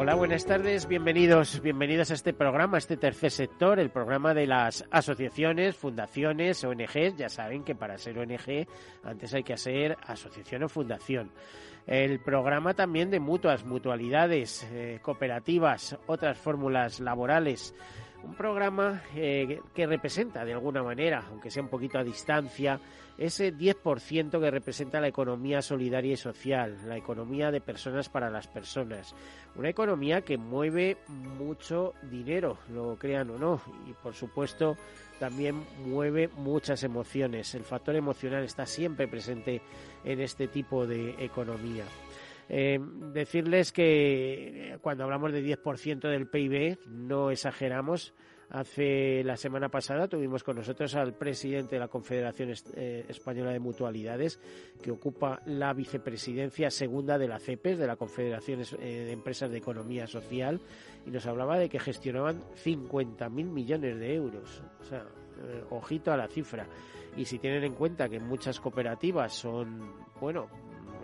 Hola, buenas tardes, bienvenidos, bienvenidos a este programa, a este tercer sector, el programa de las asociaciones, fundaciones, ONGs. Ya saben que para ser ONG antes hay que ser asociación o fundación. El programa también de mutuas, mutualidades, eh, cooperativas, otras fórmulas laborales un programa eh, que representa de alguna manera, aunque sea un poquito a distancia, ese 10% que representa la economía solidaria y social, la economía de personas para las personas. Una economía que mueve mucho dinero, lo crean o no, y por supuesto también mueve muchas emociones. El factor emocional está siempre presente en este tipo de economía. Eh, decirles que cuando hablamos de 10% del PIB, no exageramos. Hace la semana pasada tuvimos con nosotros al presidente de la Confederación eh, Española de Mutualidades, que ocupa la vicepresidencia segunda de la CEPES, de la Confederación eh, de Empresas de Economía Social, y nos hablaba de que gestionaban 50.000 millones de euros. O sea, ojito a la cifra. Y si tienen en cuenta que muchas cooperativas son, bueno,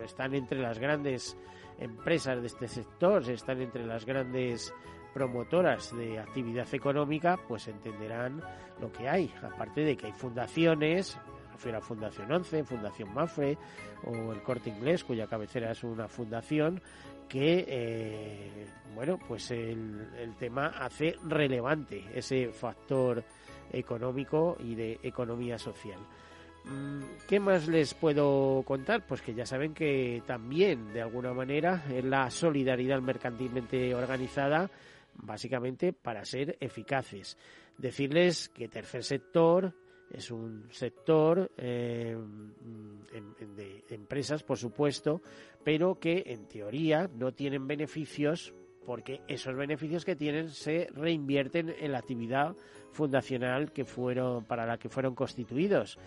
están entre las grandes empresas de este sector, están entre las grandes promotoras de actividad económica, pues entenderán lo que hay. Aparte de que hay fundaciones, me refiero a Fundación 11, Fundación Mafre o el Corte Inglés, cuya cabecera es una fundación que, eh, bueno, pues el, el tema hace relevante ese factor económico y de economía social. Mm, ¿Qué más les puedo contar? Pues que ya saben que también, de alguna manera, es la solidaridad mercantilmente organizada, básicamente para ser eficaces. Decirles que tercer sector es un sector eh, de empresas, por supuesto, pero que en teoría no tienen beneficios porque esos beneficios que tienen se reinvierten en la actividad fundacional que fueron para la que fueron constituidos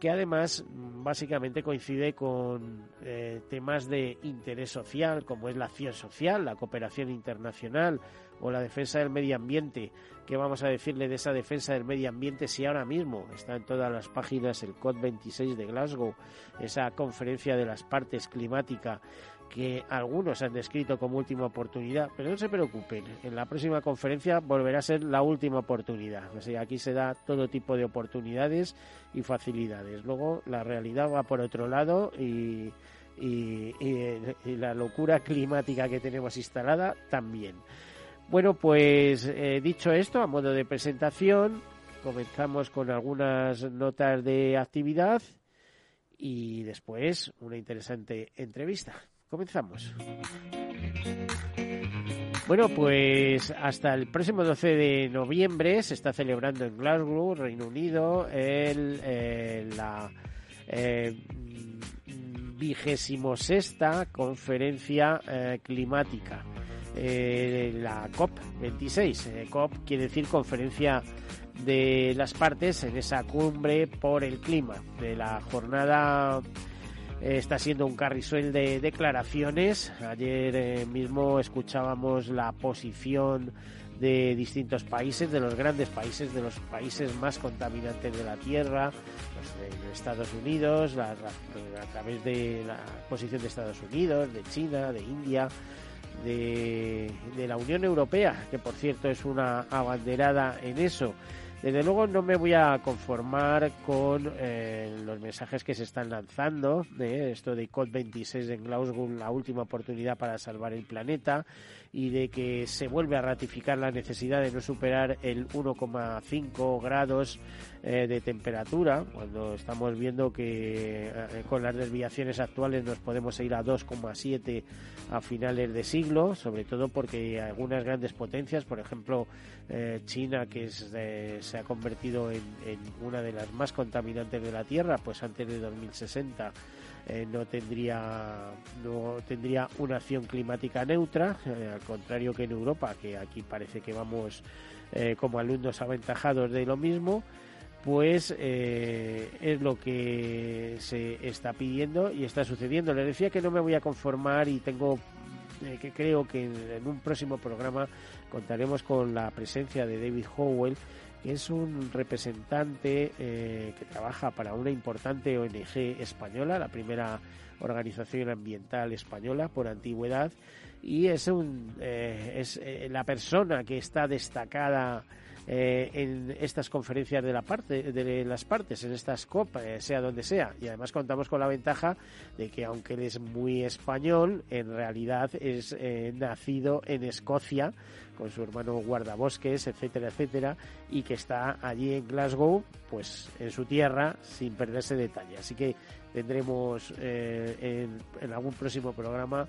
que además mm, básicamente coincide con eh, temas de interés social, como es la acción social, la cooperación internacional o la defensa del medio ambiente. ¿Qué vamos a decirle de esa defensa del medio ambiente si ahora mismo está en todas las páginas el COP26 de Glasgow, esa conferencia de las partes climática que algunos han descrito como última oportunidad, pero no se preocupen, en la próxima conferencia volverá a ser la última oportunidad. Aquí se da todo tipo de oportunidades y facilidades. Luego la realidad va por otro lado y, y, la locura climática que tenemos instalada también. Bueno, pues eh, dicho esto, a modo de presentación, comenzamos con algunas notas de actividad y después una interesante entrevista. Comenzamos. Bueno, pues hasta el próximo 12 de noviembre se está celebrando en Glasgow, Reino Unido, el, eh, la eh, vigésimo sexta conferencia eh, climática, la COP26. COP quiere decir conferencia de las partes en esa cumbre por el clima de la jornada está siendo un carrisuel de declaraciones. Ayer eh, mismo escuchábamos la posición de distintos países, de los grandes países, de los países más contaminantes de la Tierra, los de Estados Unidos, a través de la posición de Estados Unidos, de China, de India, de la Unión Europea, que por cierto es una abanderada en eso. Desde luego no me voy a conformar con eh, los mensajes que se están lanzando de esto de COP26 en Glasgow, la última oportunidad para salvar el planeta y de que se vuelve a ratificar la necesidad de no superar el 1,5 grados eh, de temperatura, cuando estamos viendo que eh, con las desviaciones actuales nos podemos ir a 2,7 a finales de siglo, sobre todo porque algunas grandes potencias, por ejemplo eh, China, que se ha convertido en, una de las más contaminantes de la Tierra, pues antes de 2060 no tendría no tendría una acción climática neutra, al contrario que en Europa, que aquí parece que vamos como alumnos aventajados de lo mismo pues eh, es lo que se está pidiendo y está sucediendo. Les decía que no me voy a conformar y tengo eh, que creo que en, un próximo programa contaremos con la presencia de David Howell, que es un representante eh, que trabaja para una importante ONG española, la primera organización ambiental española por antigüedad, y es, un, es la persona que está destacada eh, en estas conferencias de, la parte, de las partes, en estas copas, eh, sea donde sea. Y además contamos con la ventaja de que aunque él es muy español, en realidad es eh, nacido en Escocia con su hermano guardabosques, etcétera, etcétera, y que está allí en Glasgow, pues en su tierra, sin perderse detalle. Así que tendremos en, en, algún próximo programa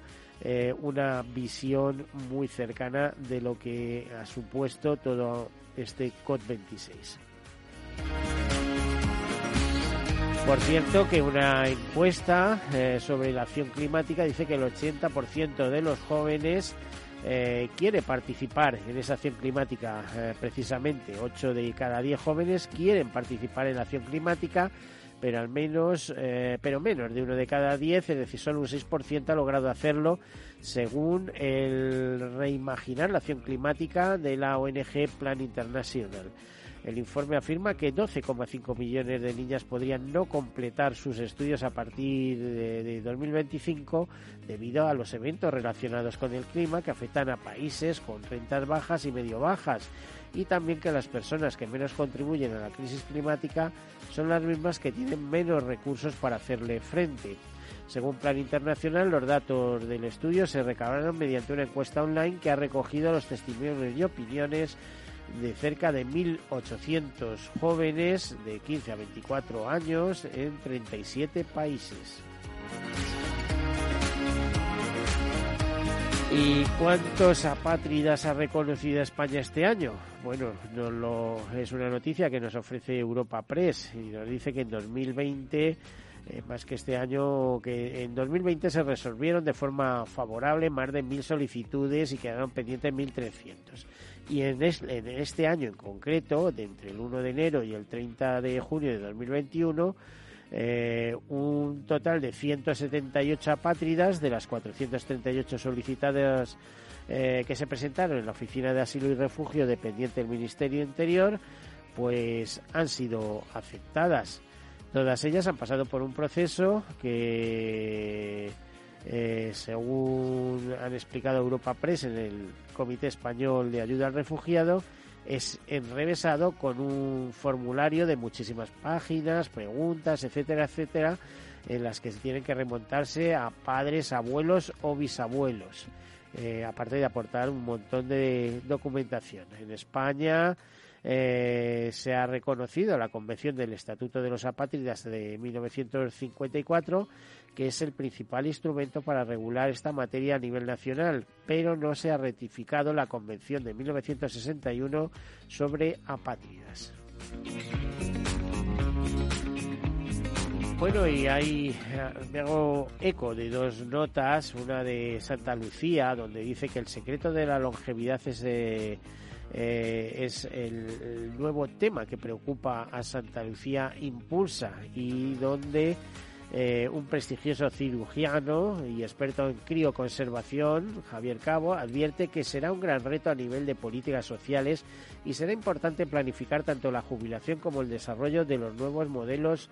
una visión muy cercana de lo que ha supuesto todo este COP26. Por cierto, que una encuesta eh, sobre la acción climática dice que el 80% de los jóvenes eh, quiere participar en esa acción climática. Eh, precisamente, 8 de cada 10 jóvenes quieren participar en la acción climática, pero al menos, pero menos de uno de cada 10, es decir, solo un 6% ha logrado hacerlo según el reimaginar la acción climática de la ONG Plan International. El informe afirma que 12,5 millones de niñas podrían no completar sus estudios a partir de, 2025 debido a los eventos relacionados con el clima que afectan a países con rentas bajas y medio bajas y también que las personas que menos contribuyen a la crisis climática son las mismas que tienen menos recursos para hacerle frente. Según Plan Internacional, los datos del estudio se recabaron mediante una encuesta online que ha recogido los testimonios y opiniones de cerca de 1.800 jóvenes de 15 a 24 años en 37 países. ¿Y cuántos apátridas ha reconocido España este año? Bueno, no lo, es una noticia que nos ofrece Europa Press y nos dice que en 2020 eh, más que este año, que en 2020 se resolvieron de forma favorable más de mil solicitudes y quedaron pendientes 1.300. Y en, en este año en concreto, de entre el 1 de enero y el 30 de junio de 2021, eh, un total de 178 apátridas de las 438 solicitadas eh, que se presentaron en la Oficina de Asilo y Refugio dependiente del Ministerio Interior, pues han sido aceptadas. Todas ellas han pasado por un proceso que, eh, según han explicado Europa Press en el Comité Español de Ayuda al Refugiado, es enrevesado con un formulario de muchísimas páginas, preguntas, etcétera, etcétera, en las que se tienen que remontarse a padres, abuelos o bisabuelos, eh, aparte de aportar un montón de documentación. En España eh, se ha reconocido la Convención del Estatuto de los Apátridas de 1954, que es el principal instrumento para regular esta materia a nivel nacional, pero no se ha ratificado la Convención de 1961 sobre apátridas. Bueno, y ahí me hago eco de dos notas, una de Santa Lucía, donde dice que el secreto de la longevidad es de eh, es el, nuevo tema que preocupa a Santa Lucía Impulsa y donde eh, un prestigioso cirujano y experto en crioconservación, Javier Cabo, advierte que será un gran reto a nivel de políticas sociales y será importante planificar tanto la jubilación como el desarrollo de los nuevos modelos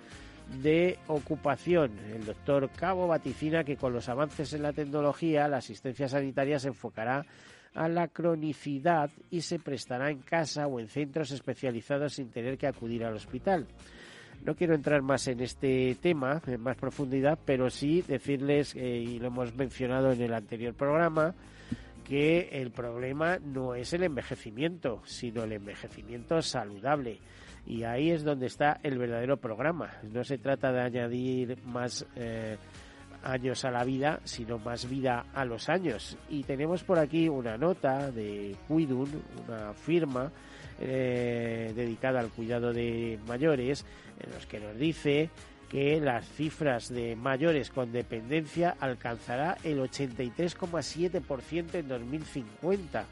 de ocupación. El doctor Cabo vaticina que con los avances en la tecnología la asistencia sanitaria se enfocará a la cronicidad y se prestará en casa o en centros especializados sin tener que acudir al hospital. No quiero entrar más en este tema en más profundidad, pero sí decirles, eh, y lo hemos mencionado en el anterior programa, que el problema no es el envejecimiento, sino el envejecimiento saludable. Y ahí es donde está el verdadero programa. No se trata de añadir más eh, años a la vida, sino más vida a los años. Y tenemos por aquí una nota de Cuidun, una firma eh, dedicada al cuidado de mayores, en los que nos dice que las cifras de mayores con dependencia alcanzará el 83,7% en 2050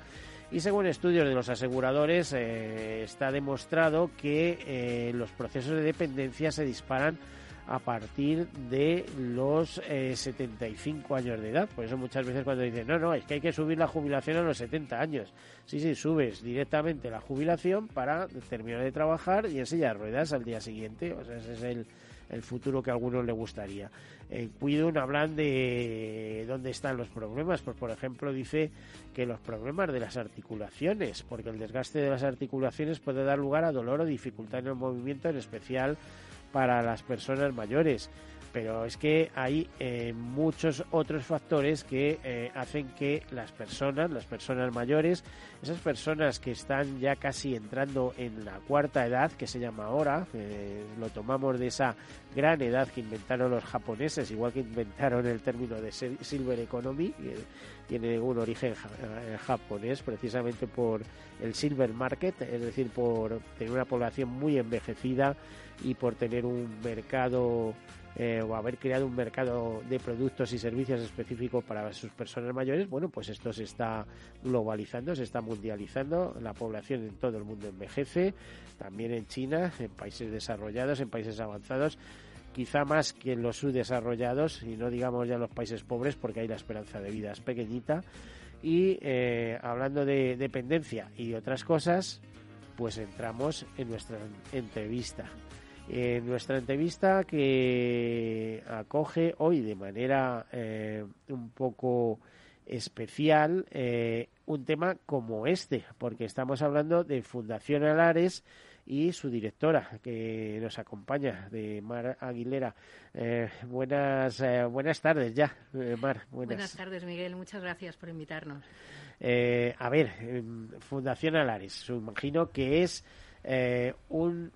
Y según estudios de los aseguradores, eh, está demostrado que eh, los procesos de dependencia se disparan a partir de los 75 años de edad. Por eso muchas veces cuando dicen, no, no, es que hay que subir la jubilación a los 70 años. Sí, sí, subes directamente la jubilación para terminar de trabajar y enseñar ruedas al día siguiente. O sea, ese es el, el futuro que a algunos le gustaría. En Cuidun hablan de dónde están los problemas. Pues, por ejemplo, dice que los problemas de las articulaciones, porque el desgaste de las articulaciones puede dar lugar a dolor o dificultad en el movimiento, en especial para las personas mayores. Pero es que hay eh, muchos otros factores que eh, hacen que las personas, las personas mayores, esas personas que están ya casi entrando en la cuarta edad, que se llama ahora, lo tomamos de esa gran edad que inventaron los japoneses, igual que inventaron el término de Silver Economy, que tiene un origen eh, japonés precisamente por el Silver Market, es decir, por tener una población muy envejecida y por tener un mercado eh, o haber creado un mercado de productos y servicios específicos para sus personas mayores, bueno, pues esto se está globalizando, se está mundializando, la población en todo el mundo envejece, también en China, en países desarrollados, en países avanzados, quizá más que en los subdesarrollados, y no digamos ya en los países pobres, porque ahí la esperanza de vida es pequeñita. Y eh, hablando de dependencia y otras cosas, pues entramos en nuestra entrevista en nuestra entrevista que acoge hoy de manera eh, un poco especial eh, un tema como este, porque estamos hablando de Fundación Alares y su directora que nos acompaña, de Mar Aguilera. Eh, buenas, buenas tardes ya, Mar. Buenas. buenas tardes, Miguel. Muchas gracias por invitarnos. a ver, Fundación Alares, imagino que es un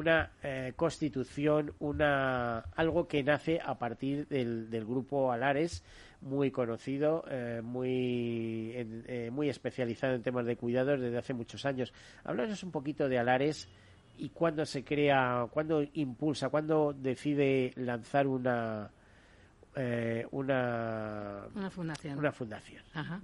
una eh, constitución, una algo que nace a partir del, del grupo Alares, muy conocido, eh, muy, eh, muy especializado en temas de cuidados desde hace muchos años. Háblanos un poquito de Alares y cuándo se crea, cuándo impulsa, cuándo decide lanzar una una, una fundación. Una fundación. Ajá.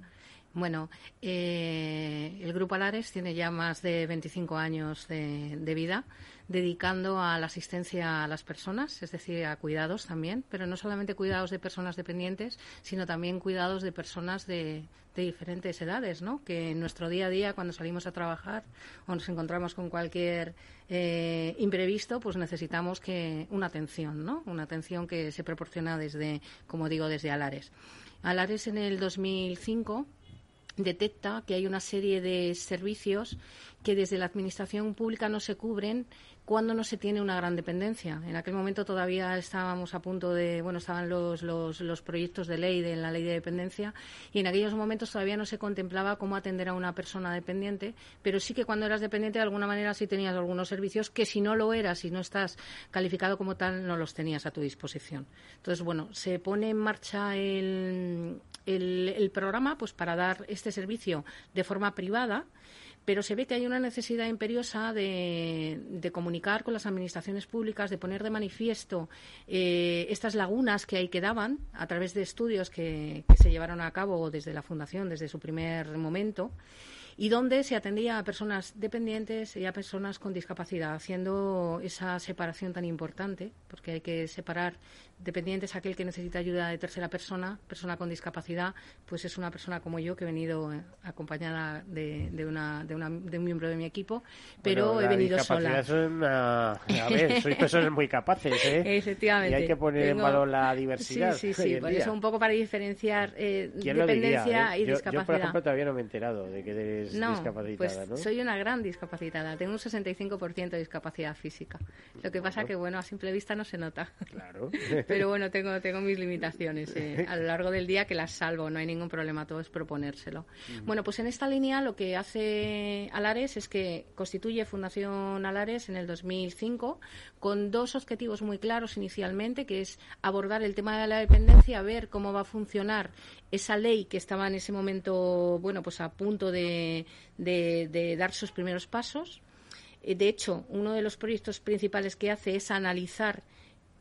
Bueno, eh, el Grupo Alares tiene ya más de 25 años de, vida dedicando a la asistencia a las personas, es decir, a cuidados también, pero no solamente cuidados de personas dependientes, sino también cuidados de personas de, diferentes edades, ¿no? Que en nuestro día a día, cuando salimos a trabajar o nos encontramos con cualquier eh, imprevisto, pues necesitamos que una atención, ¿no? Una atención que se proporciona desde, como digo, desde Alares. Alares en el 2005 detecta que hay una serie de servicios que desde la administración pública no se cubren cuando no se tiene una gran dependencia. En aquel momento todavía estábamos a punto de, bueno, estaban los, los, los, proyectos de ley de la ley de dependencia y en aquellos momentos todavía no se contemplaba cómo atender a una persona dependiente, pero sí que cuando eras dependiente de alguna manera sí tenías algunos servicios que si no lo eras y no estás calificado como tal no los tenías a tu disposición. Entonces, bueno, se pone en marcha el, el, el programa pues para dar este servicio de forma privada pero se ve que hay una necesidad imperiosa de, comunicar con las administraciones públicas, de poner de manifiesto eh, estas lagunas que ahí quedaban a través de estudios que, que se llevaron a cabo desde la Fundación, desde su primer momento y donde se atendía a personas dependientes y a personas con discapacidad, haciendo esa separación tan importante, porque hay que separar dependientes aquel que necesita ayuda de tercera persona, persona con discapacidad, pues es una persona como yo que he venido eh, acompañada de, de, una, de, una, de un miembro de mi equipo, pero he venido sola. a ver, sois personas muy capaces, ¿eh? Efectivamente. Y hay que poner en valor la diversidad. Sí, sí, sí, por eso un poco para diferenciar eh, dependencia eh? y discapacidad. Yo, por ejemplo, todavía no me he enterado de que eres no, discapacitada, pues soy una gran discapacitada, tengo un 65% de discapacidad física. Lo que pasa que, bueno, a simple vista no se nota. Claro. Pero bueno, tengo, tengo mis limitaciones eh, a lo largo del día que las salvo, no hay ningún problema, todo es proponérselo. Bueno, pues en esta línea lo que hace Alares es que constituye Fundación Alares en el 2005 con dos objetivos muy claros inicialmente, que es abordar el tema de la dependencia, ver cómo va a funcionar esa ley que estaba en ese momento, bueno, pues a punto de, de dar sus primeros pasos. Eh, de hecho, uno de los proyectos principales que hace es analizar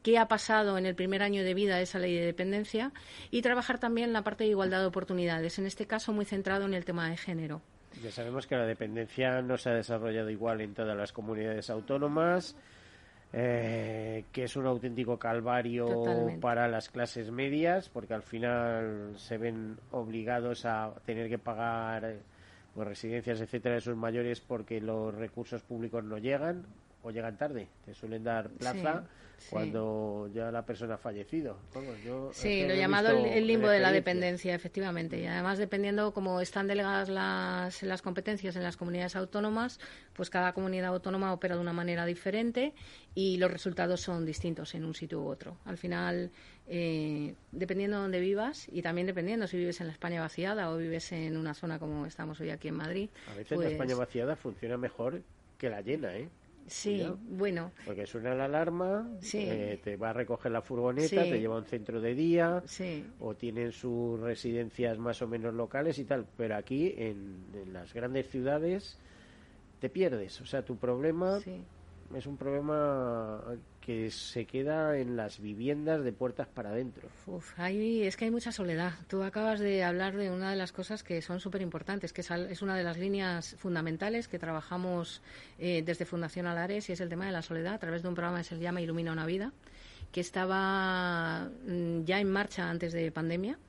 qué ha pasado en el primer año de vida de esa ley de dependencia y trabajar también la parte de igualdad de oportunidades, en este caso muy centrado en el tema de género. Ya sabemos que la dependencia no se ha desarrollado igual en todas las comunidades autónomas. Eh, que es un auténtico calvario para las clases medias, porque al final se ven obligados a tener que pagar pues, residencias, etcétera, de sus mayores porque los recursos públicos no llegan o llegan tarde. Te suelen dar plaza cuando ya la persona ha fallecido. sí, lo llamado el, limbo de la dependencia, efectivamente. Y además, dependiendo cómo están delegadas las, las competencias en las comunidades autónomas, pues cada comunidad autónoma opera de una manera diferente y los resultados son distintos en un sitio u otro. Al final, eh, dependiendo de dónde vivas y también dependiendo si vives en la España vaciada o vives en una zona como estamos hoy aquí en Madrid. A veces la España pues vaciada funciona mejor que la llena, ¿eh? Sí, bueno. Porque suena la alarma, eh, te va a recoger la furgoneta, te lleva a un centro de día, o tienen sus residencias más o menos locales y tal. Pero aquí, en, en las grandes ciudades, te pierdes. O sea, tu problema es un problema que se queda en las viviendas de puertas para adentro. Uf, es que hay mucha soledad. Tú acabas de hablar de una de las cosas que son súper importantes, que es, una de las líneas fundamentales que trabajamos eh, desde Fundación Alares y es el tema de la soledad a través de un programa que se llama Ilumina una vida, que estaba mm, ya en marcha antes de pandemia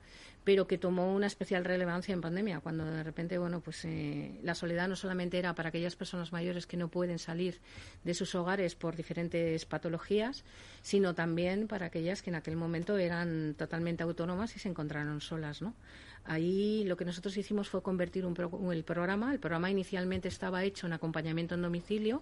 pero que tomó una especial relevancia en pandemia, cuando de repente, bueno, pues eh, la soledad no solamente era para aquellas personas mayores que no pueden salir de sus hogares por diferentes patologías, sino también para aquellas que en aquel momento eran totalmente autónomas y se encontraron solas, ¿no? Ahí lo que nosotros hicimos fue convertir un el programa, el programa inicialmente estaba hecho en acompañamiento en domicilio,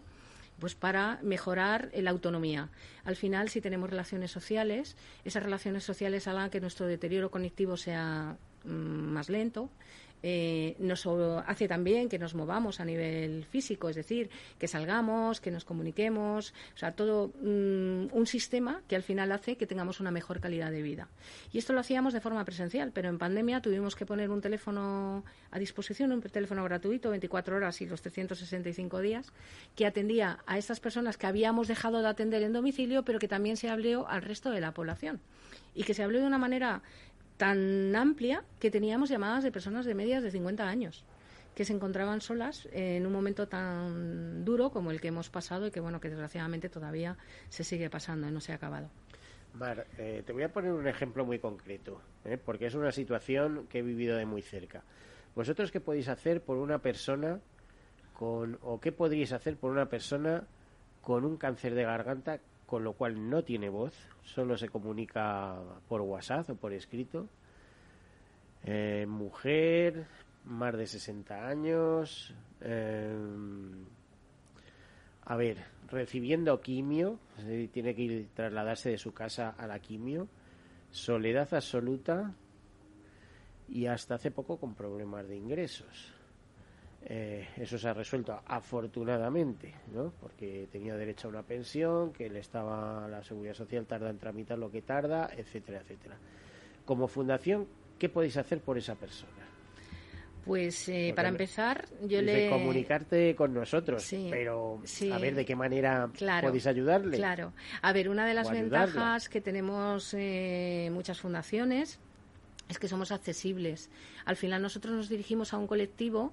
pues para mejorar la autonomía. Al final, si tenemos relaciones sociales, esas relaciones sociales hagan que nuestro deterioro cognitivo sea mm, más lento, eh, nos hace también que nos movamos a nivel físico, es decir, que salgamos, que nos comuniquemos, o sea, todo mm, un sistema que al final hace que tengamos una mejor calidad de vida. Y esto lo hacíamos de forma presencial, pero en pandemia tuvimos que poner un teléfono a disposición, un teléfono gratuito, 24 horas y los 365 días, que atendía a estas personas que habíamos dejado de atender en domicilio, pero que también se habló al resto de la población. Y que se habló de una manera tan amplia que teníamos llamadas de personas de medias de 50 años que se encontraban solas en un momento tan duro como el que hemos pasado y que bueno que desgraciadamente todavía se sigue pasando y no se ha acabado. Mar, eh, te voy a poner un ejemplo muy concreto, ¿eh? porque es una situación que he vivido de muy cerca. ¿Vosotros qué podéis hacer por una persona con, o qué podríais hacer por una persona con un cáncer de garganta con lo cual no tiene voz, solo se comunica por WhatsApp o por escrito. Eh, mujer, más de 60 años. Eh, a ver, recibiendo quimio, tiene que ir, trasladarse de su casa a la quimio. Soledad absoluta y hasta hace poco con problemas de ingresos. Eh, eso se ha resuelto afortunadamente, ¿no? Porque tenía derecho a una pensión, que le estaba la seguridad social tarda en tramitar lo que tarda, etcétera, etcétera. Como fundación, ¿qué podéis hacer por esa persona? Pues eh, para empezar, yo le. comunicarte con nosotros, pero a ver de qué manera podéis ayudarle. Claro. A ver, una de las ventajas que tenemos eh, muchas fundaciones es que somos accesibles. Al final, nosotros nos dirigimos a un colectivo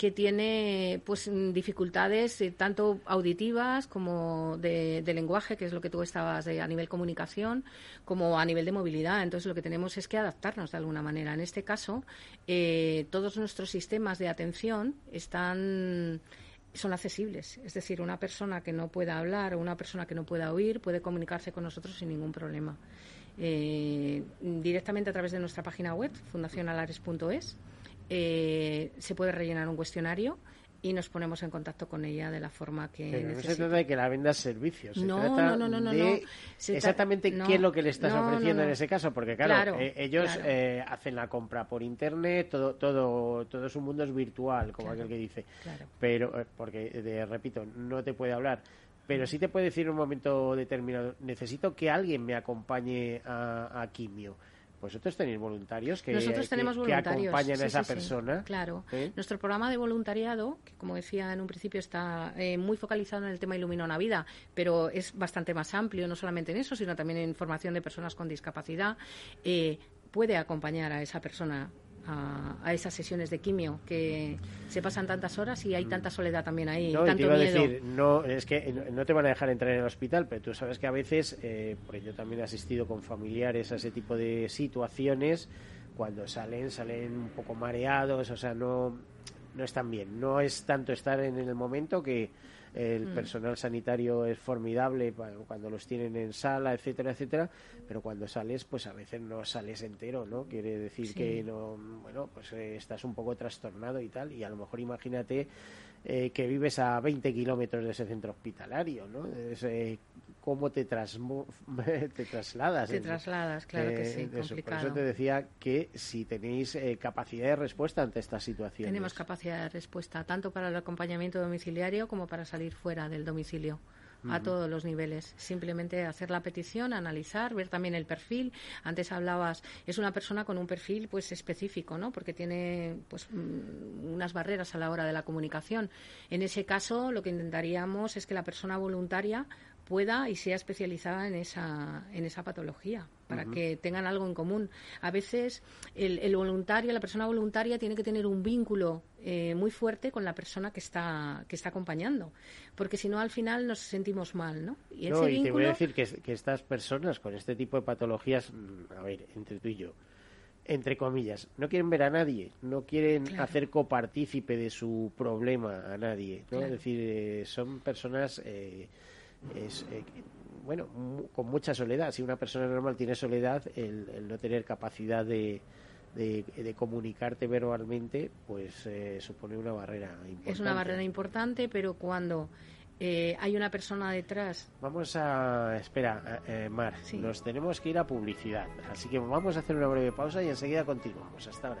que tiene pues dificultades eh, tanto auditivas como de, lenguaje, que es lo que tú estabas a nivel comunicación, como a nivel de movilidad. Entonces lo que tenemos es que adaptarnos de alguna manera. En este caso, eh, todos nuestros sistemas de atención están son accesibles. Es decir, una persona que no pueda hablar o una persona que no pueda oír puede comunicarse con nosotros sin ningún problema. Eh, directamente a través de nuestra página web, fundacionalares.es eh, se puede rellenar un cuestionario y nos ponemos en contacto con ella de la forma que Pero no se trata de que la vendas servicios, se no, trata no, no, de exactamente qué es lo que le estás ofreciendo en ese caso, porque claro, eh, ellos eh, hacen la compra por internet, todo todo todo su mundo es virtual, como aquel que dice, pero eh, porque repito, no te puede hablar, pero sí te puede decir en un momento determinado, necesito que alguien me acompañe a, a quimio vosotros tenéis voluntarios que, Nosotros tenemos acompañan a esa persona. claro. ¿Eh? Nuestro programa de voluntariado, que como decía en un principio está eh, muy focalizado en el tema Ilumina una vida, pero es bastante más amplio, no solamente en eso, sino también en formación de personas con discapacidad, eh, puede acompañar a esa persona a, esas sesiones de quimio, que se pasan tantas horas y hay tanta soledad también ahí, no, tanto te iba miedo. A decir, no, es que no te van a dejar entrar en el hospital, pero tú sabes que a veces, eh, porque yo también he asistido con familiares a ese tipo de situaciones, cuando salen, salen un poco mareados, o sea, no, no están bien. No es tanto estar en el momento que el mm. personal sanitario es formidable cuando los tienen en sala, etcétera, etcétera, pero cuando sales, pues a veces no sales entero, ¿no? Quiere decir que no, bueno, pues eh, estás un poco trastornado y tal, y a lo mejor imagínate eh, que vives a 20 kilómetros de ese centro hospitalario, ¿no? Eh, cómo te, te trasladas. Te trasladas, claro que sí, complicado. Por eso te decía que si tenéis eh, capacidad de respuesta ante esta situación. Tenemos capacidad de respuesta, tanto para el acompañamiento domiciliario como para salir fuera del domicilio a todos los niveles. Simplemente hacer la petición, analizar, ver también el perfil. Antes hablabas, es una persona con un perfil pues específico, ¿no? Porque tiene pues mm, unas barreras a la hora de la comunicación. En ese caso, lo que intentaríamos es que la persona voluntaria pueda y sea especializada en esa, en esa patología, para que tengan algo en común. A veces el, voluntario, la persona voluntaria tiene que tener un vínculo eh, muy fuerte con la persona que está, que está acompañando, porque si no al final nos sentimos mal, ¿no? Y, ese vínculo... te voy a decir que, que estas personas con este tipo de patologías, mm, a ver, entre tú y yo, entre comillas, no quieren ver a nadie, no quieren hacer copartícipe de su problema a nadie, ¿no? Es decir, eh, son personas eh, es eh, bueno con mucha soledad si una persona normal tiene soledad el, no tener capacidad de, de, comunicarte verbalmente pues eh, supone una barrera importante es una barrera importante pero cuando eh, hay una persona detrás. Vamos a. Espera, Mar, nos tenemos que ir a publicidad. Así que vamos a hacer una breve pausa y enseguida continuamos. Hasta ahora.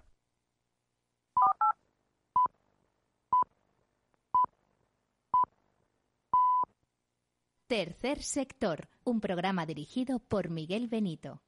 Tercer sector, un programa dirigido por Miguel Benito.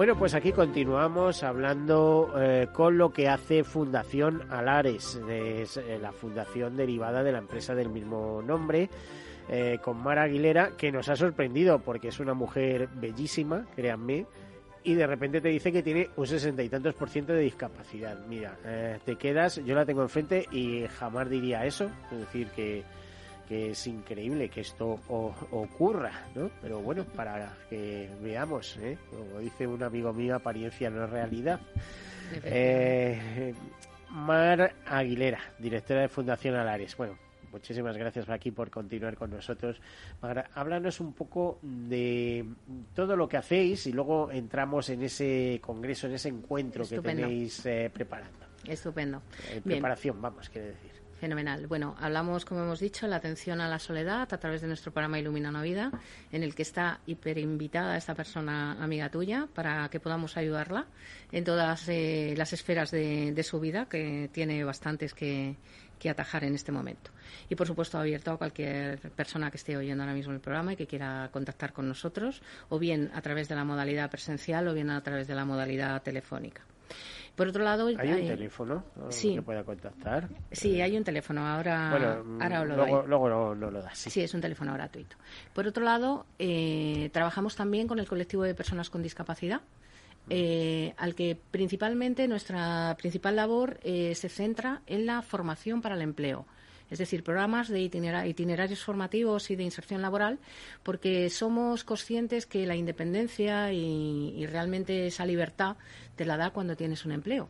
Bueno, pues aquí continuamos hablando eh, con lo que hace Fundación Alares, es eh, la fundación derivada de la empresa del mismo nombre, eh, con Mara Aguilera, que nos ha sorprendido porque es una mujer bellísima, créanme, y de repente te dice que tiene un sesenta y tantos por ciento de discapacidad. Mira, te quedas, yo la tengo enfrente y jamás diría eso, es decir, que que es increíble que esto ocurra, ¿no? Pero bueno, para que veamos, ¿eh? como dice un amigo mío, apariencia no es realidad. Eh, Mar Aguilera, directora de Fundación Alares. Bueno, muchísimas gracias aquí por continuar con nosotros. Mar, háblanos un poco de todo lo que hacéis y luego entramos en ese congreso, en ese encuentro que tenéis eh, preparando. Estupendo. preparación, vamos, quiere decir. Fenomenal. Bueno, hablamos, como hemos dicho, la atención a la soledad a través de nuestro programa Ilumina una Vida, en el que está hiperinvitada esta persona amiga tuya para que podamos ayudarla en todas eh, las esferas de, su vida, que tiene bastantes que, atajar en este momento. Y por supuesto abierto a cualquier persona que esté oyendo ahora mismo el programa y que quiera contactar con nosotros, o bien a través de la modalidad presencial o bien a través de la modalidad telefónica. Por otro lado, hay un teléfono que pueda contactar. Sí, hay un teléfono. Ahora, ahora lo luego, luego no, lo das. Sí. es un teléfono gratuito. Por otro lado, eh, trabajamos también con el colectivo de personas con discapacidad. Eh, al que principalmente nuestra principal labor eh, se centra en la formación para el empleo es decir, programas de itinerarios formativos y de inserción laboral, porque somos conscientes que la independencia y, realmente esa libertad te la da cuando tienes un empleo.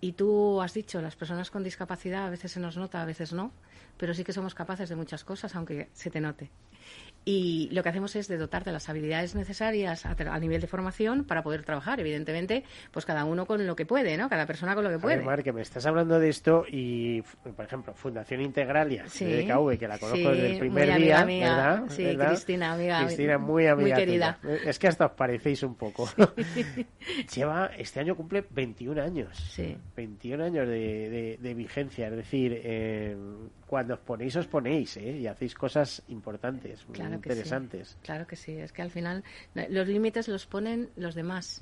Y tú has dicho, las personas con discapacidad a veces se nos nota, a veces no, pero sí que somos capaces de muchas cosas, aunque se te note y lo que hacemos es de dotar de las habilidades necesarias a, nivel de formación para poder trabajar. Evidentemente, pues cada uno con lo que puede, ¿no? Cada persona con lo que puede. Mar, que me estás hablando de esto y, por ejemplo, Fundación Integralia de DKV, que la conozco desde el primer día, ¿verdad? Sí, Cristina, amiga. Cristina, muy amiga. Muy querida. Es que hasta os parecéis un poco. Lleva, este año cumple 21 años. Sí. 21 años de, de, vigencia, es decir, eh, cuando os ponéis, os ponéis, ¿eh? Y hacéis cosas importantes, muy interesantes. Claro que sí, es que al final los límites los ponen los demás.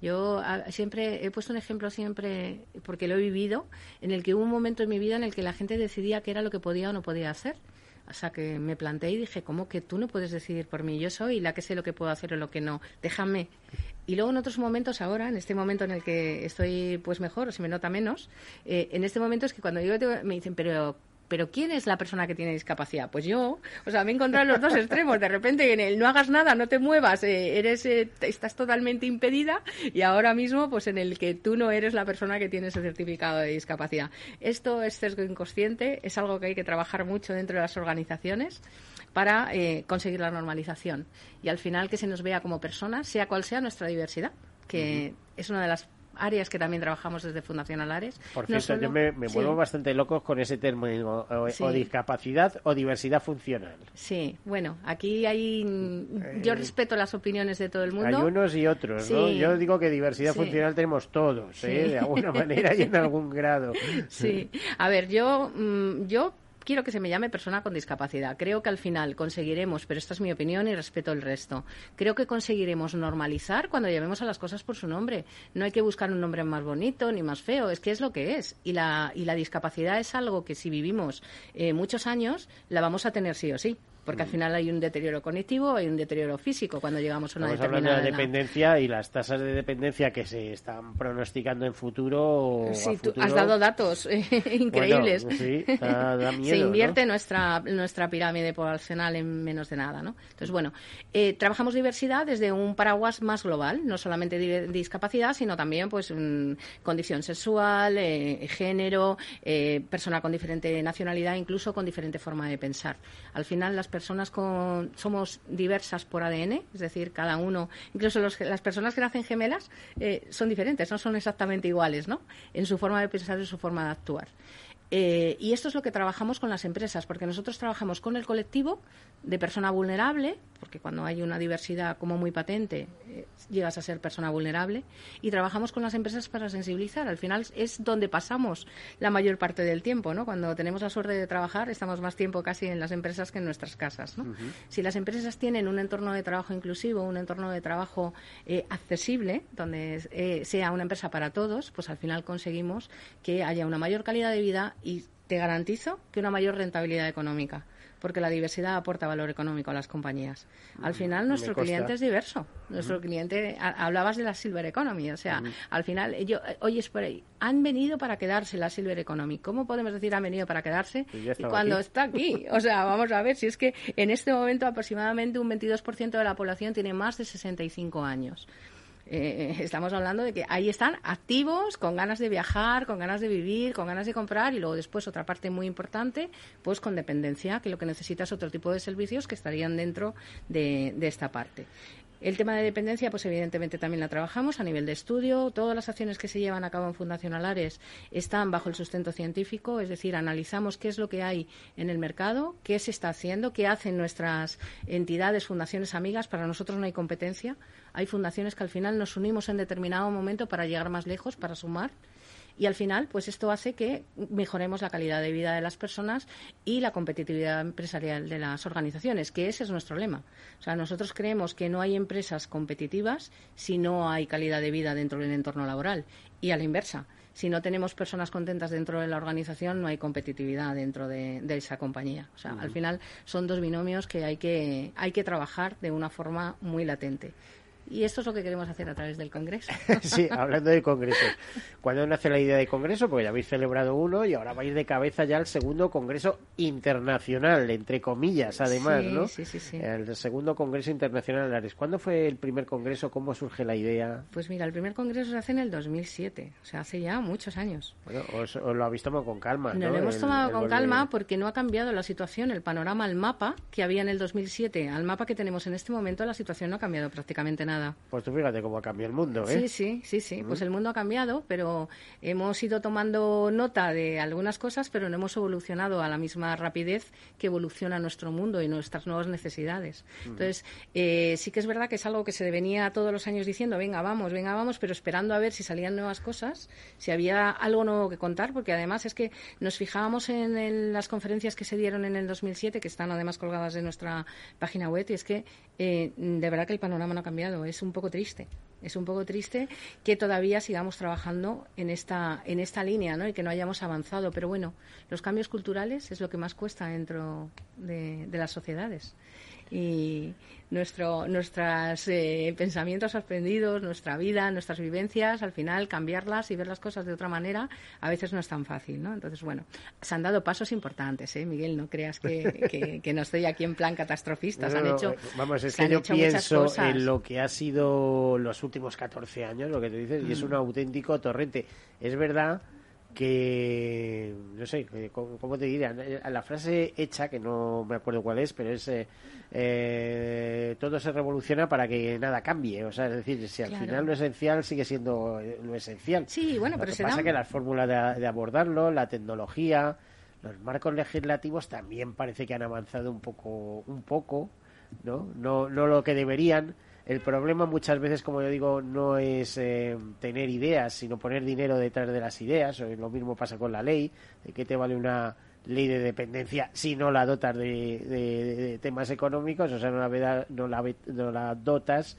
Yo siempre he puesto un ejemplo siempre, porque lo he vivido, en el que hubo un momento en mi vida en el que la gente decidía qué era lo que podía o no podía hacer. O sea, que me planteé y dije, ¿cómo que tú no puedes decidir por mí? Yo soy la que sé lo que puedo hacer o lo que no. Déjame. Y luego en otros momentos ahora, en este momento en el que estoy pues mejor o se me nota menos, eh, en este momento es que cuando yo me dicen, pero pero ¿quién es la persona que tiene discapacidad? Pues yo, o sea, me he encontrado en los dos extremos, de repente en el no hagas nada, no te muevas, eh, eres, eh, estás totalmente impedida y ahora mismo pues en el que tú no eres la persona que tiene ese certificado de discapacidad. Esto es sesgo inconsciente, es algo que hay que trabajar mucho dentro de las organizaciones para eh, conseguir la normalización y al final que se nos vea como personas, sea cual sea nuestra diversidad, que es una de las áreas que también trabajamos desde Fundación Alares. Por cierto, yo me, vuelvo bastante loco con ese término, o, discapacidad o diversidad funcional. Sí, bueno, aquí hay. Yo eh, respeto las opiniones de todo el mundo. Hay unos y otros, ¿no? Yo digo que diversidad funcional tenemos todos, ¿eh? de alguna manera y en algún grado. Sí, a ver, yo, mm, yo quiero que se me llame persona con discapacidad. Creo que al final conseguiremos, pero esta es mi opinión y respeto el resto, creo que conseguiremos normalizar cuando llamemos a las cosas por su nombre. No hay que buscar un nombre más bonito ni más feo, es que es lo que es. Y la, y la discapacidad es algo que si vivimos eh, muchos años la vamos a tener sí o sí porque al mm. final hay un deterioro cognitivo, hay un deterioro físico cuando llegamos a una Estamos determinada hablando de dependencia y las tasas de dependencia que se están pronosticando en futuro. Sí, tú has dado datos eh, increíbles. sí, da, miedo, se invierte nuestra nuestra pirámide poblacional en menos de nada, ¿no? Entonces, bueno, eh, trabajamos diversidad desde un paraguas más global, no solamente discapacidad, sino también pues condición sexual, eh, género, persona con diferente nacionalidad, incluso con diferente forma de pensar. Al final las personas con, somos diversas por ADN, es decir, cada uno, incluso las personas que nacen gemelas eh, son diferentes, no son exactamente iguales, ¿no? En su forma de pensar y su forma de actuar. Eh, y esto es lo que trabajamos con las empresas, porque nosotros trabajamos con el colectivo de persona vulnerable, porque cuando hay una diversidad como muy patente, eh, llegas a ser persona vulnerable, y trabajamos con las empresas para sensibilizar. Al final es donde pasamos la mayor parte del tiempo, ¿no? Cuando tenemos la suerte de trabajar, estamos más tiempo casi en las empresas que en nuestras casas, ¿no? Si las empresas tienen un entorno de trabajo inclusivo, un entorno de trabajo eh, accesible, donde sea una empresa para todos, pues al final conseguimos que haya una mayor calidad de vida y te garantizo que una mayor rentabilidad económica, porque la diversidad aporta valor económico a las compañías. Al final, nuestro cliente es diverso. Nuestro cliente, hablabas de la Silver Economy, o sea, al final, yo, oye, por ahí, han venido para quedarse la Silver Economy. ¿Cómo podemos decir han venido para quedarse pues cuando está aquí? O sea, vamos a ver, si es que en este momento aproximadamente un 22% de la población tiene más de 65 años. Eh, estamos hablando de que ahí están activos, con ganas de viajar, con ganas de vivir, con ganas de comprar y luego después otra parte muy importante, pues con dependencia, que lo que necesita es otro tipo de servicios que estarían dentro de, esta parte. El tema de dependencia, pues evidentemente también la trabajamos a nivel de estudio. Todas las acciones que se llevan a cabo en Fundación Alares están bajo el sustento científico, es decir, analizamos qué es lo que hay en el mercado, qué se está haciendo, qué hacen nuestras entidades, fundaciones amigas. Para nosotros no hay competencia. Hay fundaciones que al final nos unimos en determinado momento para llegar más lejos, para sumar. Y al final, pues esto hace que mejoremos la calidad de vida de las personas y la competitividad empresarial de las organizaciones, que ese es nuestro lema. O sea, nosotros creemos que no hay empresas competitivas si no hay calidad de vida dentro del entorno laboral. Y a la inversa, si no tenemos personas contentas dentro de la organización, no hay competitividad dentro de, esa compañía. O sea, al final son dos binomios que hay que, hay que trabajar de una forma muy latente. Y esto es lo que queremos hacer a través del Congreso. sí, hablando de Congreso. ¿Cuándo nace la idea de Congreso? Porque ya habéis celebrado uno y ahora vais de cabeza ya al segundo Congreso Internacional, entre comillas, además, ¿no? Sí, sí, sí. El segundo Congreso Internacional Ares. ¿Cuándo fue el primer Congreso? ¿Cómo surge la idea? Pues mira, el primer Congreso se hace en el 2007, o sea, hace ya muchos años. Bueno, os, lo habéis tomado con calma, ¿no? lo hemos tomado con calma porque no ha cambiado la situación, el panorama, el mapa que había en el 2007, al mapa que tenemos en este momento, la situación no ha cambiado prácticamente nada. Pues tú fíjate cómo ha cambiado el mundo, ¿eh? Sí, sí, sí, sí. Pues el mundo ha cambiado, pero hemos ido tomando nota de algunas cosas, pero no hemos evolucionado a la misma rapidez que evoluciona nuestro mundo y nuestras nuevas necesidades. Entonces, eh, sí que es verdad que es algo que se venía todos los años diciendo, venga, vamos, venga, vamos, pero esperando a ver si salían nuevas cosas, si había algo nuevo que contar, porque además es que nos fijábamos en, las conferencias que se dieron en el 2007, que están además colgadas en nuestra página web, y es que eh, de verdad que el panorama no ha cambiado. Es un poco triste. Es un poco triste que todavía sigamos trabajando en esta, en esta línea ¿no? y que no hayamos avanzado. Pero bueno, los cambios culturales es lo que más cuesta dentro de, de las sociedades y nuestro, nuestros eh, pensamientos aprendidos, nuestra vida, nuestras vivencias, al final cambiarlas y ver las cosas de otra manera a veces no es tan fácil, ¿no? Entonces, bueno, se han dado pasos importantes, ¿eh, Miguel? No creas que, que, no estoy aquí en plan catastrofista. se han hecho, vamos, es que yo pienso en lo que ha sido los últimos 14 años, lo que te dices, y es un auténtico torrente. Es verdad que no sé cómo te diría la frase hecha que no me acuerdo cuál es pero es eh, eh, todo se revoluciona para que nada cambie. O sea es decir si al final lo esencial sigue siendo eh, lo esencial. Sí bueno lo pero que pasa que las fórmulas de, de, abordarlo la tecnología los marcos legislativos también parece que han avanzado un poco un poco no no no lo que deberían el problema muchas veces, como yo digo, no es eh, tener ideas, sino poner dinero detrás de las ideas. Lo mismo pasa con la ley. ¿De qué te vale una ley de dependencia si no la dotas de, temas económicos? O sea, no la, no la, no la dotas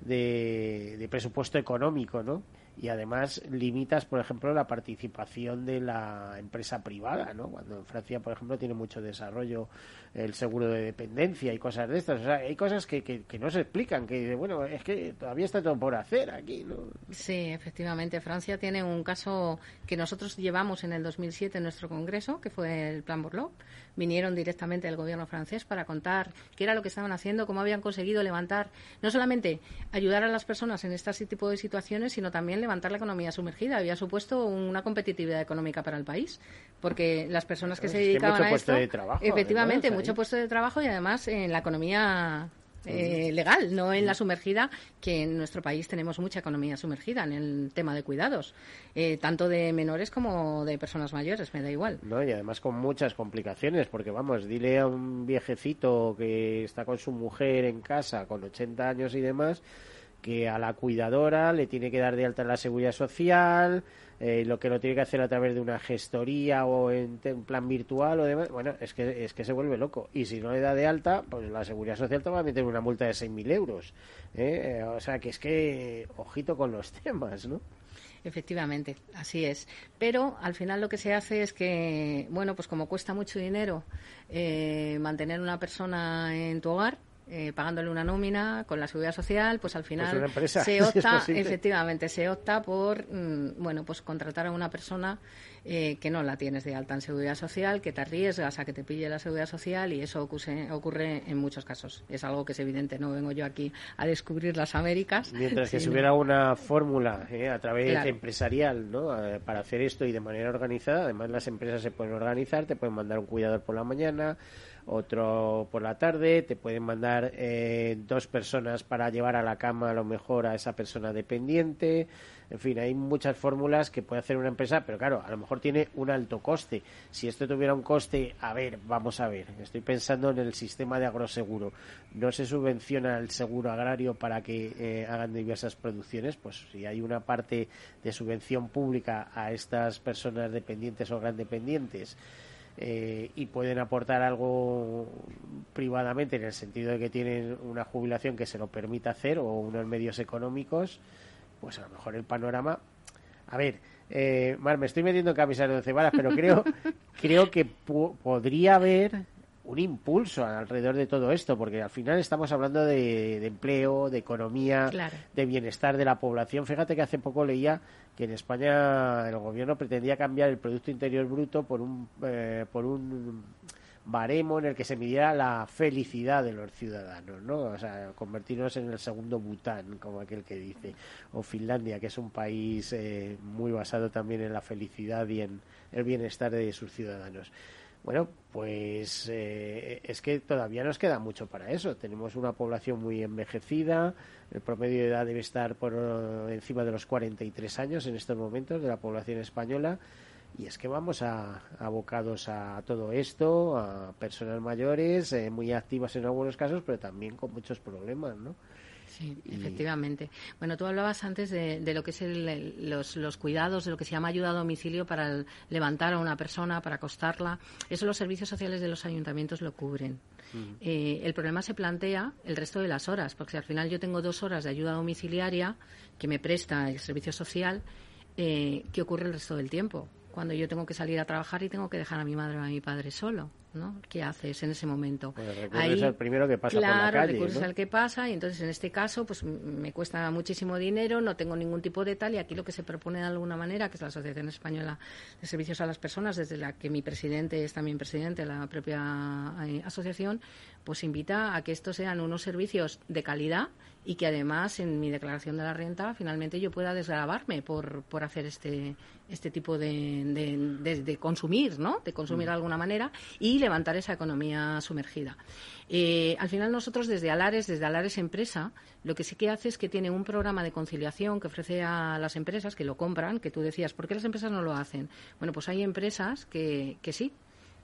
de, de presupuesto económico, ¿no? y además limitas, por ejemplo, la participación de la empresa privada, ¿no? Cuando en Francia, por ejemplo, tiene mucho desarrollo el seguro de dependencia y cosas de estas. O sea, hay cosas que, que, no se explican, que bueno, es que todavía está todo por hacer aquí, ¿no? Sí, efectivamente. Francia tiene un caso que nosotros llevamos en el 2007 en nuestro congreso, que fue el Plan Borloo. Vinieron directamente del gobierno francés para contar qué era lo que estaban haciendo, cómo habían conseguido levantar, no solamente ayudar a las personas en este tipo de situaciones, sino también levantar la economía sumergida. Había supuesto una competitividad económica para el país, porque las personas que se dedicaban a esto, efectivamente, mucho puesto de trabajo y además en la economía eh, legal, no en la sumergida, que en nuestro país tenemos mucha economía sumergida en el tema de cuidados, eh, tanto de menores como de personas mayores, me da igual. No, y además con muchas complicaciones, porque vamos, dile a un viejecito que está con su mujer en casa con 80 años y demás, que a la cuidadora le tiene que dar de alta la seguridad social, eh, lo que lo tiene que hacer a través de una gestoría o en, plan virtual o demás, bueno, es que, es que se vuelve loco. Y si no le da de alta, pues la seguridad social te va a meter una multa de 6.000 euros. ¿eh? O sea, que es que, ojito con los temas, ¿no? Efectivamente, así es. Pero al final lo que se hace es que, bueno, pues como cuesta mucho dinero eh, mantener una persona en tu hogar, eh, pagándole una nómina con la seguridad social, pues al final se opta, efectivamente, se opta por, mm, bueno, pues contratar a una persona eh, que no la tienes de alta en seguridad social, que te arriesgas a que te pille la seguridad social y eso ocurre, ocurre en muchos casos. Es algo que es evidente, no vengo yo aquí a descubrir las Américas. Mientras que si hubiera una fórmula eh, a través empresarial ¿no? para hacer esto y de manera organizada, además las empresas se pueden organizar, te pueden mandar un cuidador por la mañana, otro por la tarde, te pueden mandar eh, dos personas para llevar a la cama a lo mejor a esa persona dependiente. En fin, hay muchas fórmulas que puede hacer una empresa, pero claro, a lo mejor tiene un alto coste. Si esto tuviera un coste, a ver, vamos a ver, estoy pensando en el sistema de agroseguro. No se subvenciona el seguro agrario para que eh, hagan diversas producciones, pues si hay una parte de subvención pública a estas personas dependientes o gran dependientes eh, y pueden aportar algo privadamente en el sentido de que tienen una jubilación que se lo permita hacer o unos medios económicos, pues a lo mejor el panorama. A ver, eh, Mar, me estoy metiendo en camisas de once varas, pero creo, creo que podría haber un impulso alrededor de todo esto, porque al final estamos hablando de, empleo, de economía, de bienestar de la población. Fíjate que hace poco leía que en España el gobierno pretendía cambiar el Producto Interior Bruto por un, eh, por un baremo en el que se midiera la felicidad de los ciudadanos, ¿no? O sea, convertirnos en el segundo Bután, como aquel que dice, o Finlandia, que es un país eh, muy basado también en la felicidad y en el bienestar de sus ciudadanos. Bueno, pues eh, es que todavía nos queda mucho para eso. Tenemos una población muy envejecida, el promedio de edad debe estar por encima de los 43 años en estos momentos de la población española. Y es que vamos a, abocados a todo esto, a personas mayores, eh, muy activas en algunos casos, pero también con muchos problemas, ¿no? Sí, efectivamente. Bueno, tú hablabas antes de, lo que es los, cuidados, de lo que se llama ayuda a domicilio para levantar a una persona, para acostarla. Eso los servicios sociales de los ayuntamientos lo cubren. Eh, el problema se plantea el resto de las horas, porque si al final yo tengo dos horas de ayuda domiciliaria que me presta el servicio social, eh, ¿qué ocurre el resto del tiempo? Cuando yo tengo que salir a trabajar y tengo que dejar a mi madre o a mi padre solo. ¿No? ¿Qué haces en ese momento? Pues el primero que pasa claro, por la calle, recurres al que pasa y entonces en este caso pues me cuesta muchísimo dinero, no tengo ningún tipo de tal y aquí lo que se propone de alguna manera, que es la Asociación Española de Servicios a las Personas, desde la que mi presidente es también presidente de la propia eh, asociación, pues invita a que estos sean unos servicios de calidad y que además en mi declaración de la renta finalmente yo pueda desgravarme por, por hacer este, este tipo de, de, consumir, ¿no? De consumir de alguna manera y levantar esa economía sumergida. Eh, al final nosotros desde Alares, desde Alares Empresa, lo que sí que hace es que tiene un programa de conciliación que ofrece a las empresas que lo compran, que tú decías, ¿por qué las empresas no lo hacen? Bueno, pues hay empresas que, que sí,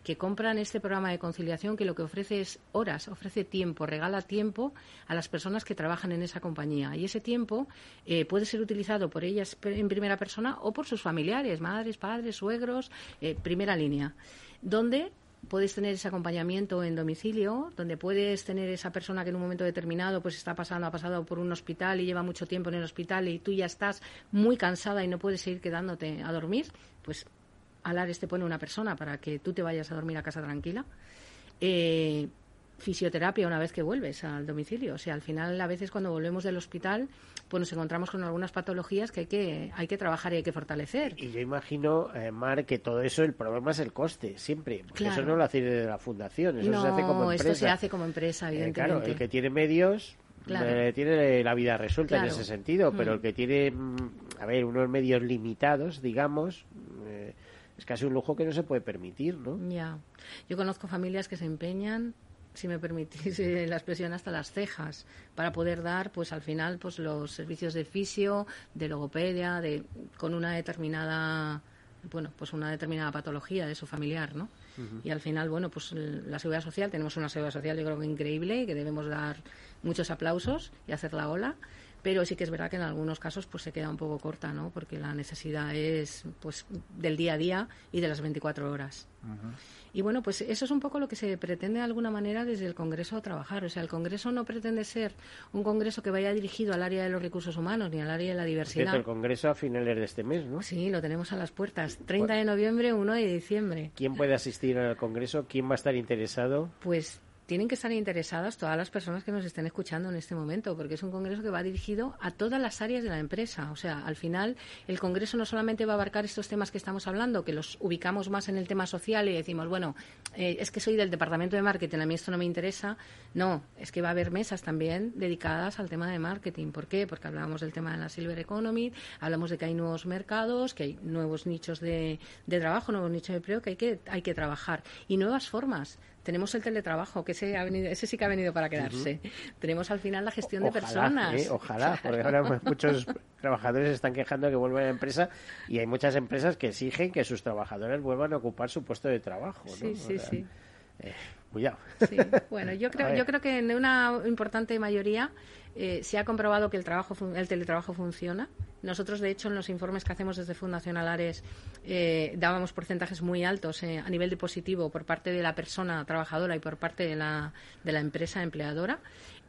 que compran este programa de conciliación que lo que ofrece es horas, ofrece tiempo, regala tiempo a las personas que trabajan en esa compañía. Y ese tiempo eh, puede ser utilizado por ellas en primera persona o por sus familiares, madres, padres, suegros, eh, primera línea, donde puedes tener ese acompañamiento en domicilio, donde puedes tener esa persona que en un momento determinado pues está pasando, ha pasado por un hospital y lleva mucho tiempo en el hospital y tú ya estás muy cansada y no puedes seguir quedándote a dormir, pues Alares te pone una persona para que tú te vayas a dormir a casa tranquila. Eh, fisioterapia una vez que vuelves al domicilio. O sea, al final, a veces cuando volvemos del hospital, pues nos encontramos con algunas patologías que hay que, hay que trabajar y hay que fortalecer. Y yo imagino, eh, Mar, que todo eso, el problema es el coste, siempre. Porque eso no lo hace de la fundación, eso se hace como empresa. esto se hace como empresa, evidentemente. claro, el que tiene medios... Eh, tiene la vida resuelta en ese sentido, pero mm. el que tiene, mm, a ver, unos medios limitados, digamos, es casi un lujo que no se puede permitir, ¿no? Ya. Yo conozco familias que se empeñan si me permitís eh, la expresión, hasta las cejas, para poder dar, pues al final, pues los servicios de fisio, de logopedia, de, con una determinada, bueno, pues una determinada patología de su familiar, ¿no? Y al final, bueno, pues la seguridad social, tenemos una seguridad social yo creo que increíble y que debemos dar muchos aplausos y hacer la ola pero sí que es verdad que en algunos casos pues se queda un poco corta, ¿no? Porque la necesidad es pues del día a día y de las 24 horas. Y bueno, pues eso es un poco lo que se pretende de alguna manera desde el Congreso a trabajar. O sea, el Congreso no pretende ser un Congreso que vaya dirigido al área de los recursos humanos ni al área de la diversidad. el Congreso a finales de este mes, ¿no? Sí, lo tenemos a las puertas. 30 de noviembre, 1 de diciembre. ¿Quién puede asistir al Congreso? ¿Quién va a estar interesado? Pues tienen que estar interesadas todas las personas que nos estén escuchando en este momento, porque es un congreso que va dirigido a todas las áreas de la empresa. O sea, al final, el congreso no solamente va a abarcar estos temas que estamos hablando, que los ubicamos más en el tema social y decimos, bueno, eh, es que soy del departamento de marketing, a mí esto no me interesa. No, es que va a haber mesas también dedicadas al tema de marketing. ¿Por qué? Porque hablábamos del tema de la Silver Economy, hablamos de que hay nuevos mercados, que hay nuevos nichos de, de trabajo, nuevos nichos de empleo que hay que, hay que trabajar y nuevas formas tenemos el teletrabajo, que ese, ha venido, ese sí que ha venido para quedarse. Tenemos al final la gestión de personas. ¿eh? ojalá, porque ahora muchos trabajadores están quejando que vuelvan a la empresa y hay muchas empresas que exigen que sus trabajadores vuelvan a ocupar su puesto de trabajo. Sí, sí, sí. Eh, cuidado. Sí. Bueno, yo creo, yo creo que en una importante mayoría eh, se ha comprobado que el, trabajo, el teletrabajo funciona. Nosotros, de hecho, en los informes que hacemos desde Fundación Alares eh, dábamos porcentajes muy altos eh, a nivel de positivo por parte de la persona trabajadora y por parte de la, de la empresa empleadora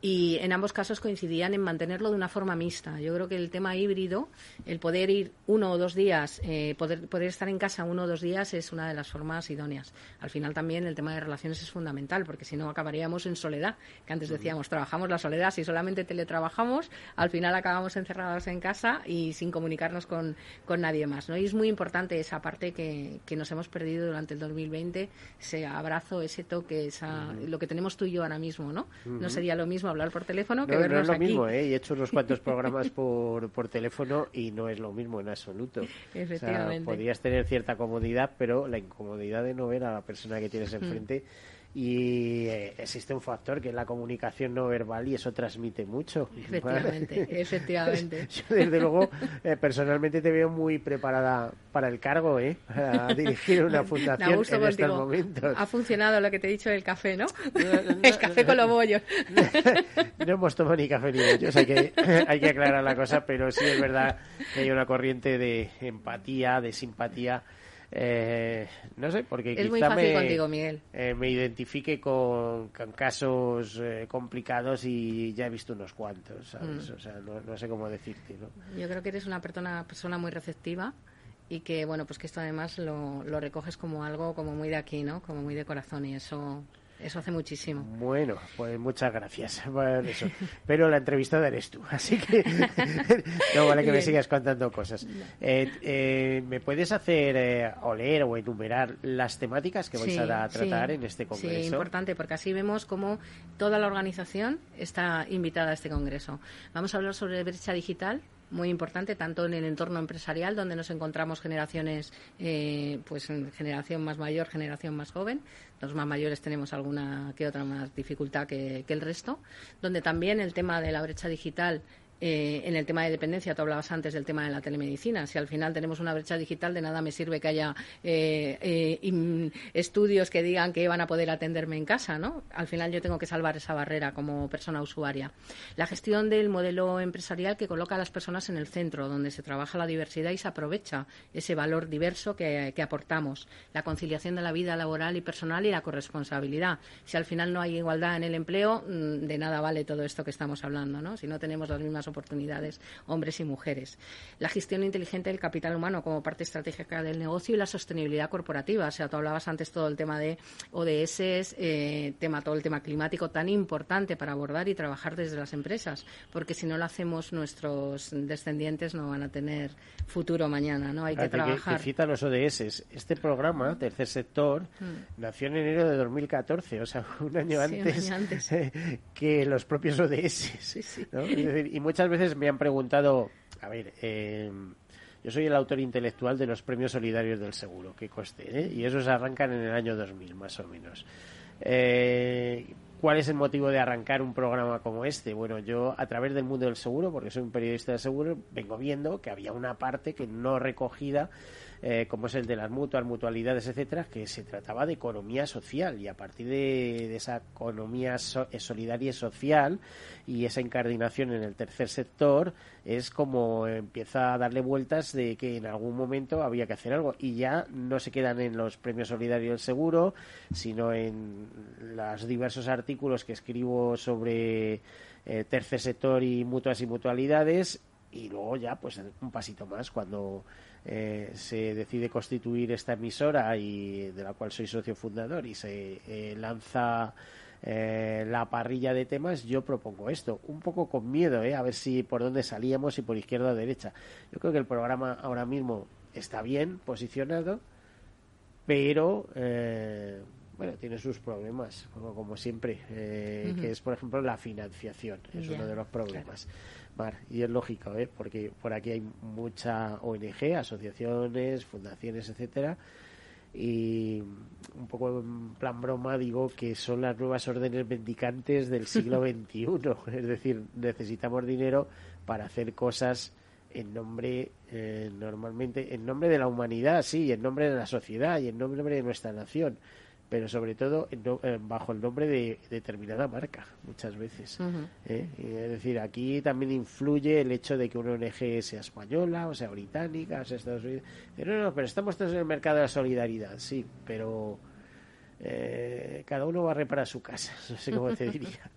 y en ambos casos coincidían en mantenerlo de una forma mixta. Yo creo que el tema híbrido, el poder ir uno o dos días, eh, poder, poder estar en casa uno o dos días es una de las formas idóneas. Al final también el tema de relaciones es fundamental, porque si no acabaríamos en soledad, que antes decíamos, trabajamos la soledad, si solamente teletrabajamos, al final acabamos encerrados en casa y sin comunicarnos con, con nadie más. ¿no? Y es muy importante esa parte que, que nos hemos perdido durante el 2020, ese abrazo, ese toque, esa, lo que tenemos tú y yo ahora mismo, ¿no? No sería lo mismo hablar por teléfono que vernos no es lo mismo, ¿eh? He hecho unos cuantos programas por, por teléfono y no es lo mismo en absoluto. Efectivamente. podrías tener cierta comodidad, pero la incomodidad de no ver a la persona que tienes hmm. enfrente y eh, existe un factor que es la comunicación no verbal y eso transmite mucho. Efectivamente, efectivamente. Yo desde luego eh, personalmente te veo muy preparada para el cargo, ¿eh? Para dirigir una fundación en estos momentos. Ha funcionado lo que te he dicho del café, ¿no? el café con los bollos. no hemos tomado ni café ni bollos, hay que, hay que aclarar la cosa, pero sí es verdad que hay una corriente de empatía, de simpatía eh, no sé, porque es muy fácil contigo, Miguel. Eh, me identifique con, casos eh, complicados y ya he visto unos cuantos, ¿sabes? Mm. O sea, no, sé cómo decirte, Yo creo que eres una persona, persona muy receptiva y que, bueno, pues que esto además lo, lo recoges como algo como muy de aquí, ¿no? Como muy de corazón y eso eso hace muchísimo. Bueno, pues muchas gracias por eso. Pero la entrevistada eres tú, así que no vale que me sigas contando cosas. Eh, eh, ¿Me puedes hacer eh, o leer o enumerar las temáticas que vais a tratar en este congreso? Sí, importante, porque así vemos cómo toda la organización está invitada a este congreso. Vamos a hablar sobre brecha digital, muy importante tanto en el entorno empresarial donde nos encontramos generaciones eh, pues generación más mayor generación más joven. Los más mayores tenemos alguna que otra más dificultad que, que el resto. Donde también el tema de la brecha digital eh, en el tema de dependencia, tú hablabas antes del tema de la telemedicina. Si al final tenemos una brecha digital, de nada me sirve que haya eh, eh, estudios que digan que van a poder atenderme en casa, ¿no? Al final yo tengo que salvar esa barrera como persona usuaria. La gestión del modelo empresarial que coloca a las personas en el centro, donde se trabaja la diversidad y se aprovecha ese valor diverso que, aportamos. La conciliación de la vida laboral y personal y la corresponsabilidad. Si al final no hay igualdad en el empleo, mm, de nada vale todo esto que estamos hablando, ¿no? Si no tenemos las mismas oportunidades, hombres y mujeres. La gestión inteligente del capital humano como parte estratégica del negocio y la sostenibilidad corporativa. O sea, tú hablabas antes todo el tema de ODS, eh, tema, todo el tema climático tan importante para abordar y trabajar desde las empresas, porque si no lo hacemos nuestros descendientes no van a tener futuro mañana, ¿no? Hay que trabajar. Que, cita los ODS. Este programa, Tercer Sector, mm. nació en enero de 2014, o sea, un año antes, que los propios ODS. y muchas muchas veces me han preguntado, a ver, eh, yo soy el autor intelectual de los premios solidarios del seguro, que coste, ¿eh? y esos arrancan en el año 2000, más o menos. Eh, ¿Cuál es el motivo de arrancar un programa como este? Bueno, yo a través del mundo del seguro, porque soy un periodista de seguro, vengo viendo que había una parte que no recogida eh, como es el de las mutuas, mutualidades, etcétera, que se trataba de economía social. Y a partir de, esa economía eh, solidaria y social y esa incardinación en el tercer sector es como empieza a darle vueltas de que en algún momento había que hacer algo. Y ya no se quedan en los premios solidarios del seguro, sino en los diversos artículos que escribo sobre eh, tercer sector y mutuas y mutualidades. Y luego ya pues un pasito más cuando eh, se decide constituir esta emisora y de la cual soy socio fundador y se eh, lanza eh, la parrilla de temas, yo propongo esto, un poco con miedo, a ver si por dónde salíamos y por izquierda o derecha. Yo creo que el programa ahora mismo está bien posicionado, pero bueno, tiene sus problemas, como, siempre, que es, por ejemplo, la financiación, es uno de los problemas y es lógico, ¿eh? porque por aquí hay mucha ONG, asociaciones, fundaciones, etcétera, y un poco en plan broma digo que son las nuevas órdenes mendicantes del siglo XXI, es decir, necesitamos dinero para hacer cosas en nombre, eh, normalmente, en nombre de la humanidad, sí, en nombre de la sociedad y en nombre de nuestra nación pero sobre todo eh, bajo el nombre de determinada marca muchas veces. ¿eh? Es decir, aquí también influye el hecho de que una ONG sea española o sea británica o sea Estados Unidos. Pero no, no, pero estamos todos en el mercado de la solidaridad, sí, pero eh, cada uno va a reparar su casa, no sé cómo te diría.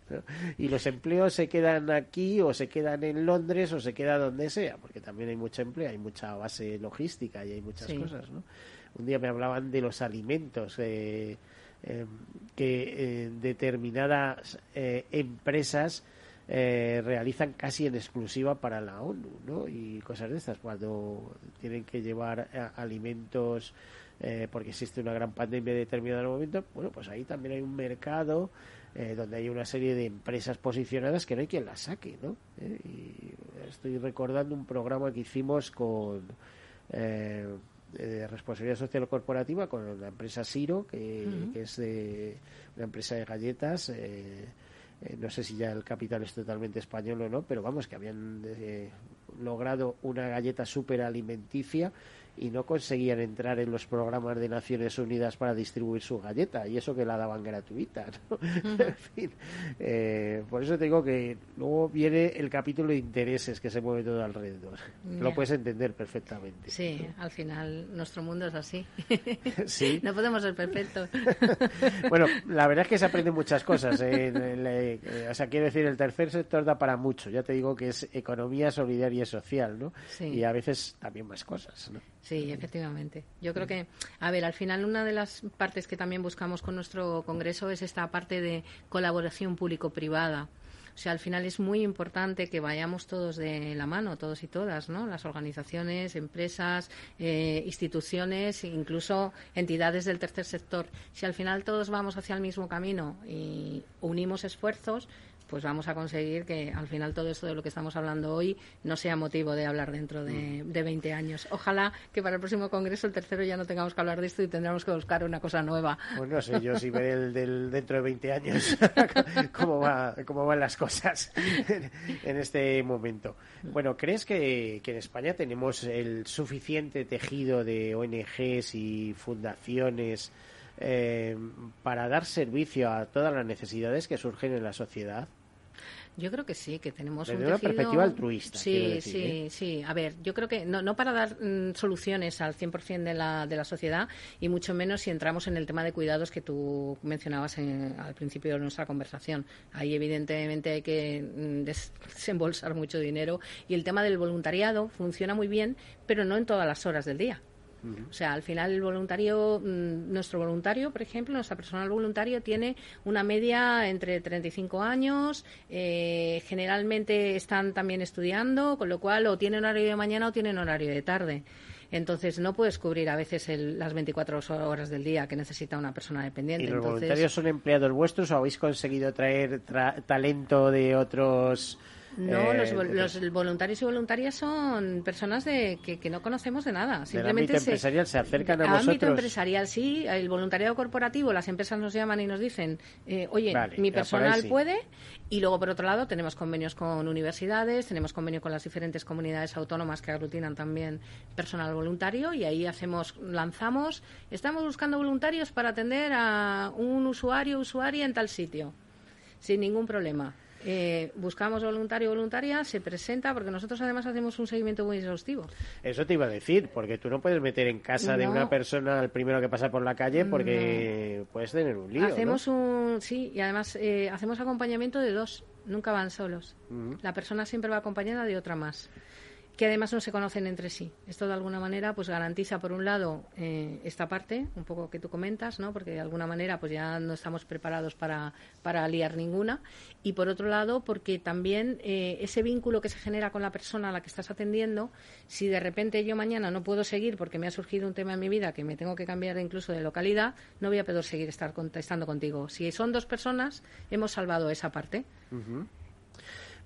Y los empleos se quedan aquí o se quedan en Londres o se queda donde sea, porque también hay mucho empleo, hay mucha base logística y hay muchas cosas, ¿no? Un día me hablaban de los alimentos eh, eh, que eh, determinadas empresas realizan casi en exclusiva para la ONU, ¿no? Y cosas de estas, cuando tienen que llevar alimentos porque existe una gran pandemia en determinado momento, bueno, pues ahí también hay un mercado donde hay una serie de empresas posicionadas que no hay quien las saque, ¿no? estoy recordando un programa que hicimos con de responsabilidad social corporativa con la empresa Siro, que, es de una empresa de galletas. Eh, eh, no sé si ya el capital es totalmente español o no, pero vamos, que habían eh, logrado una galleta súper alimenticia y no conseguían entrar en los programas de Naciones Unidas para distribuir su galleta y eso que la daban gratuita. en fin, eh, por eso te digo que luego viene el capítulo de intereses que se mueve todo alrededor. Lo puedes entender perfectamente. Sí, al final nuestro mundo es así. sí. no podemos ser perfectos. bueno, la verdad es que se aprenden muchas cosas. ¿eh? Eh, o sea, quiero decir, el tercer sector da para mucho. Ya te digo que es economía solidaria y social, ¿no? Y a veces también más cosas, ¿no? Sí, efectivamente. Yo creo que, a ver, al final una de las partes que también buscamos con nuestro congreso es esta parte de colaboración público-privada. O sea, al final es muy importante que vayamos todos de la mano, todos y todas, ¿no? Las organizaciones, empresas, eh, instituciones, incluso entidades del tercer sector. Si al final todos vamos hacia el mismo camino y unimos esfuerzos, pues vamos a conseguir que al final todo esto de lo que estamos hablando hoy no sea motivo de hablar dentro de, de 20 años. Ojalá que para el próximo congreso, el tercero, ya no tengamos que hablar de esto y tendremos que buscar una cosa nueva. Pues no sé yo si ver el del dentro de 20 años cómo, va, cómo van las cosas en este momento. Bueno, ¿crees que, que en España tenemos el suficiente tejido de ONGs y fundaciones eh, para dar servicio a todas las necesidades que surgen en la sociedad? Yo creo que sí, que tenemos Desde un una perspectiva altruista. Sí, sí, ¿eh? sí. A ver, yo creo que no, no para dar mm, soluciones al 100% de la, de la sociedad y mucho menos si entramos en el tema de cuidados que tú mencionabas al principio de nuestra conversación. Ahí evidentemente hay que mm, desembolsar mucho dinero y el tema del voluntariado funciona muy bien, pero no en todas las horas del día. O sea, al final el voluntario, mm, nuestro voluntario, por ejemplo, nuestra personal voluntario tiene una media entre 35 años, eh, generalmente están también estudiando, con lo cual o tienen horario de mañana o tienen horario de tarde. Entonces no puedes cubrir a veces las 24 horas del día que necesita una persona dependiente. ¿Y los voluntarios son empleados vuestros o habéis conseguido traer talento de otros No, Eh, los, los voluntarios y voluntarias son personas de que, que no conocemos de nada. Simplemente ámbito se- empresarial se acercan a ámbito vosotros. empresarial, sí. El voluntariado corporativo, las empresas nos llaman y nos dicen, eh, oye, Vale, mi ahí personal sí. puede. Y luego, por otro lado, tenemos convenios con universidades, tenemos convenio con las diferentes comunidades autónomas que aglutinan también personal voluntario y ahí hacemos, lanzamos, estamos buscando voluntarios para atender a un usuario, usuaria en tal sitio sin ningún problema. Eh, buscamos voluntario o voluntaria, se presenta, porque nosotros además hacemos un seguimiento muy exhaustivo. Eso te iba a decir, porque tú no puedes meter en casa de una persona al primero que pasa por la calle porque puedes tener un lío. ¿no? hacemos un, sí, y además eh, hacemos acompañamiento de dos, nunca van solos. Ujú. La persona siempre va acompañada de otra más que además no se conocen entre sí. Esto de alguna manera pues garantiza por un lado eh, esta parte, un poco que tú comentas, ¿no? Porque de alguna manera pues ya no estamos preparados para, para liar ninguna y por otro lado porque también eh, ese vínculo que se genera con la persona a la que estás atendiendo, si de repente yo mañana no puedo seguir porque me ha surgido un tema en mi vida que me tengo que cambiar incluso de localidad, no voy a poder seguir estar contestando contigo. Si son dos personas, hemos salvado esa parte.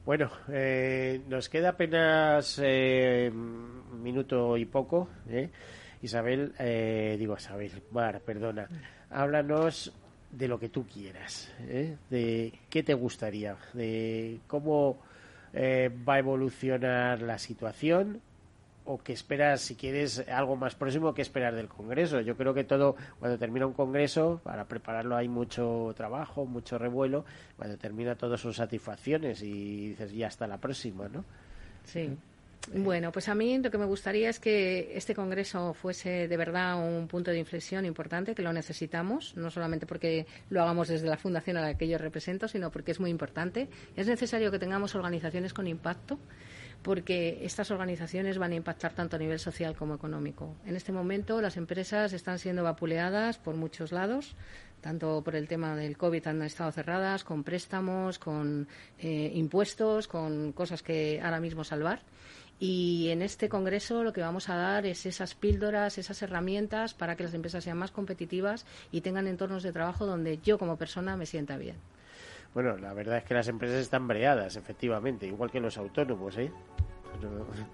Bueno, eh, nos queda apenas eh, un minuto y poco. ¿eh? Isabel, eh, digo Isabel, Mar, perdona. Háblanos de lo que tú quieras, ¿eh? de qué te gustaría, de cómo eh, va a evolucionar la situación o qué esperas, si quieres algo más próximo, qué esperar del Congreso. Yo creo que todo, cuando termina un Congreso, para prepararlo hay mucho trabajo, mucho revuelo, cuando termina todo son satisfacciones y dices, ya hasta la próxima, ¿no? Sí. Bueno, pues a mí lo que me gustaría es que este Congreso fuese de verdad un punto de inflexión importante, que lo necesitamos, no solamente porque lo hagamos desde la fundación a la que yo represento, sino porque es muy importante. Es necesario que tengamos organizaciones con impacto, porque estas organizaciones van a impactar tanto a nivel social como económico. En este momento las empresas están siendo vapuleadas por muchos lados, tanto por el tema del COVID han estado cerradas, con préstamos, con eh, impuestos, con cosas que ahora mismo salvar. Y en este Congreso lo que vamos a dar es esas píldoras, esas herramientas para que las empresas sean más competitivas y tengan entornos de trabajo donde yo como persona me sienta bien. Bueno, la verdad es que las empresas están breadas, efectivamente, igual que los autónomos, ¿eh?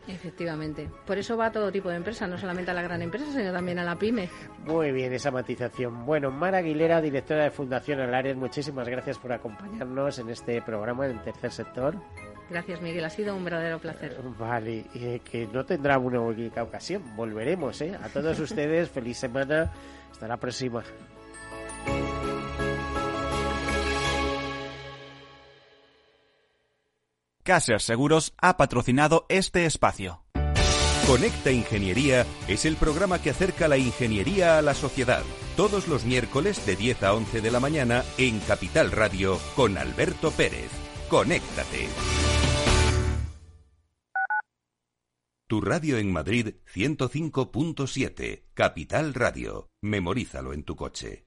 Efectivamente. Por eso va a todo tipo de empresas, no solamente a la gran empresa, sino también a la pyme. Muy bien, esa matización. Bueno, Mara Aguilera, directora de Fundación Alares, muchísimas gracias por acompañarnos en este programa del tercer sector. Gracias, Miguel. Ha sido un verdadero placer. Vale, eh, que no tendrá una única ocasión. Volveremos, ¿eh? A todos ustedes, feliz semana. Hasta la próxima. Caser Seguros ha patrocinado este espacio. Conecta Ingeniería es el programa que acerca la ingeniería a la sociedad. Todos los miércoles de 10 a 11 de la mañana en Capital Radio con Alberto Pérez. Conéctate. Tu radio en Madrid 105.7. Capital Radio. Memorízalo en tu coche.